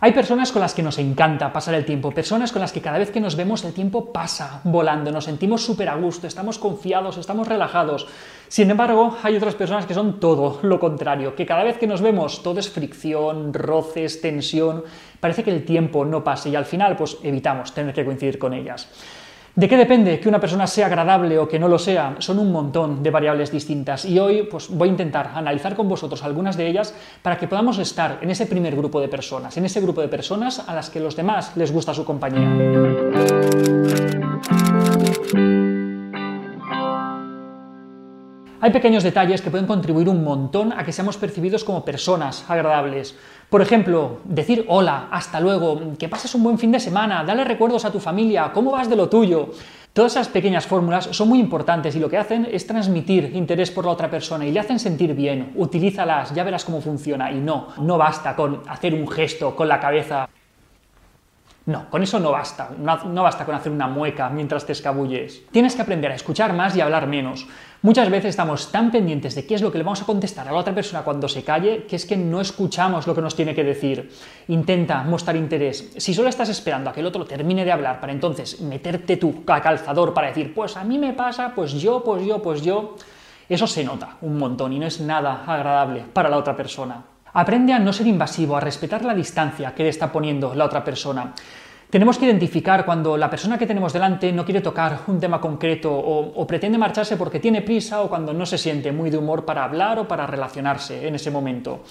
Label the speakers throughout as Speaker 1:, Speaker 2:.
Speaker 1: Hay personas con las que nos encanta pasar el tiempo, personas con las que cada vez que nos vemos el tiempo pasa volando, nos sentimos súper a gusto, estamos confiados, estamos relajados. Sin embargo, hay otras personas que son todo lo contrario, que cada vez que nos vemos todo es fricción, roces, tensión, parece que el tiempo no pase y al final pues evitamos tener que coincidir con ellas. ¿De qué depende que una persona sea agradable o que no lo sea? Son un montón de variables distintas y hoy pues, voy a intentar analizar con vosotros algunas de ellas para que podamos estar en ese primer grupo de personas, en ese grupo de personas a las que los demás les gusta su compañía. Hay pequeños detalles que pueden contribuir un montón a que seamos percibidos como personas agradables. Por ejemplo, decir hola, hasta luego, que pases un buen fin de semana, dale recuerdos a tu familia, cómo vas de lo tuyo. Todas esas pequeñas fórmulas son muy importantes y lo que hacen es transmitir interés por la otra persona y le hacen sentir bien. Utilízalas, ya verás cómo funciona. Y no, no basta con hacer un gesto con la cabeza no, con eso no basta, no, basta con hacer una mueca mientras te escabulles. Tienes que aprender a escuchar más y a hablar menos. Muchas veces estamos tan pendientes de qué es lo que le vamos a contestar a la otra persona cuando se calle que es que no escuchamos lo que nos tiene que decir. Intenta mostrar interés. Si solo estás esperando a que el otro termine de hablar para entonces meterte tu calzador para decir, pues a mí me pasa, pues yo, pues yo, pues yo, eso se nota un montón y no es nada agradable para la otra persona. Aprende a no ser invasivo, a respetar la distancia que le está poniendo la otra persona. Tenemos que identificar cuando la persona que tenemos delante no quiere tocar un tema concreto o, pretende marcharse porque tiene prisa o cuando no se siente muy de humor para hablar o para relacionarse en ese momento.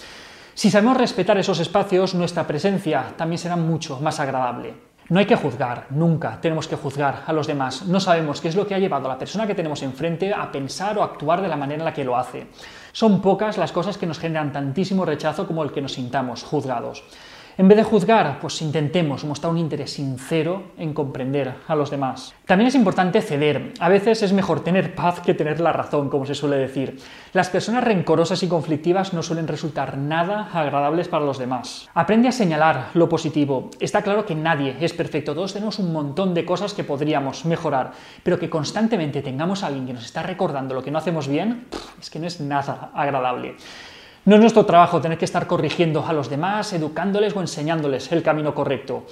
Speaker 1: Si sabemos respetar esos espacios, nuestra presencia también será mucho más agradable. No hay que juzgar, nunca tenemos que juzgar a los demás. No sabemos qué es lo que ha llevado a la persona que tenemos enfrente a pensar o actuar de la manera en la que lo hace. Son pocas las cosas que nos generan tantísimo rechazo como el que nos sintamos juzgados. En vez de juzgar, pues intentemos mostrar un interés sincero en comprender a los demás. También es importante ceder. A veces es mejor tener paz que tener la razón, como se suele decir. Las personas rencorosas y conflictivas no suelen resultar nada agradables para los demás. Aprende a señalar lo positivo. Está claro que nadie es perfecto, todos tenemos un montón de cosas que podríamos mejorar, pero que constantemente tengamos a alguien que nos está recordando lo que no hacemos bien, es que no es nada agradable. No es nuestro trabajo tener que estar corrigiendo a los demás, educándoles o enseñándoles el camino correcto.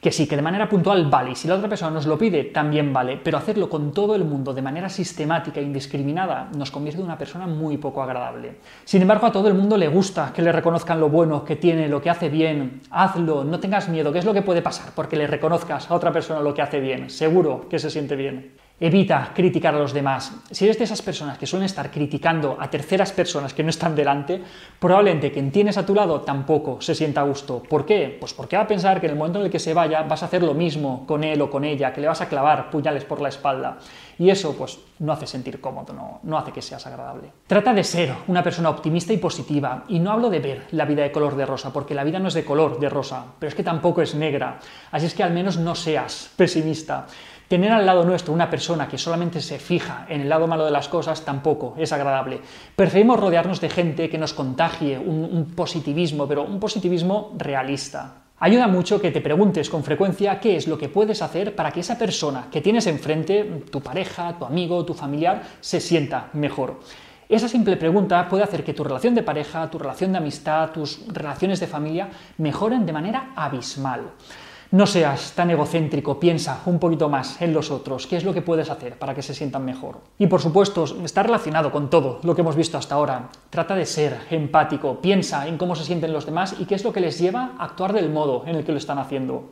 Speaker 1: Que sí, que de manera puntual vale, y si la otra persona nos lo pide, también vale, pero hacerlo con todo el mundo de manera sistemática e indiscriminada nos convierte en una persona muy poco agradable. Sin embargo, a todo el mundo le gusta que le reconozcan lo bueno que tiene, lo que hace bien. Hazlo, no tengas miedo, ¿qué es lo que puede pasar? Porque le reconozcas a otra persona lo que hace bien. Seguro que se siente bien. Evita criticar a los demás. Si eres de esas personas que suelen estar criticando a terceras personas que no están delante, probablemente quien tienes a tu lado tampoco se sienta a gusto. ¿Por qué? Pues porque va a pensar que en el momento en el que se vaya vas a hacer lo mismo con él o con ella, que le vas a clavar puñales por la espalda. Y eso pues no hace sentir cómodo, no, no hace que seas agradable. Trata de ser una persona optimista y positiva. Y no hablo de ver la vida de color de rosa, porque la vida no es de color de rosa, pero es que tampoco es negra. Así es que al menos no seas pesimista. Tener al lado nuestro una persona que solamente se fija en el lado malo de las cosas tampoco es agradable. Preferimos rodearnos de gente que nos contagie un, positivismo, pero un positivismo realista. Ayuda mucho que te preguntes con frecuencia qué es lo que puedes hacer para que esa persona que tienes enfrente, tu pareja, tu amigo, tu familiar, se sienta mejor. Esa simple pregunta puede hacer que tu relación de pareja, tu relación de amistad, tus relaciones de familia mejoren de manera abismal. No seas tan egocéntrico, piensa un poquito más en los otros, qué es lo que puedes hacer para que se sientan mejor. Y por supuesto, está relacionado con todo lo que hemos visto hasta ahora. Trata de ser empático, piensa en cómo se sienten los demás y qué es lo que les lleva a actuar del modo en el que lo están haciendo.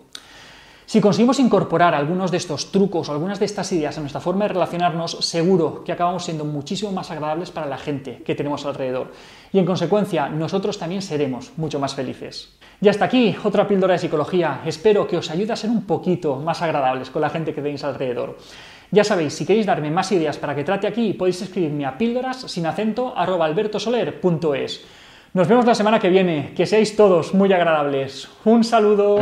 Speaker 1: Si conseguimos incorporar algunos de estos trucos o algunas de estas ideas a nuestra forma de relacionarnos, seguro que acabamos siendo muchísimo más agradables para la gente que tenemos alrededor. Y en consecuencia, nosotros también seremos mucho más felices. Y hasta aquí otra píldora de psicología. Espero que os ayude a ser un poquito más agradables con la gente que tenéis alrededor. Ya sabéis, si queréis darme más ideas para que trate aquí, podéis escribirme a píldoras sin acento albertosoler.es. Nos vemos la semana que viene. Que seáis todos muy agradables. Un saludo.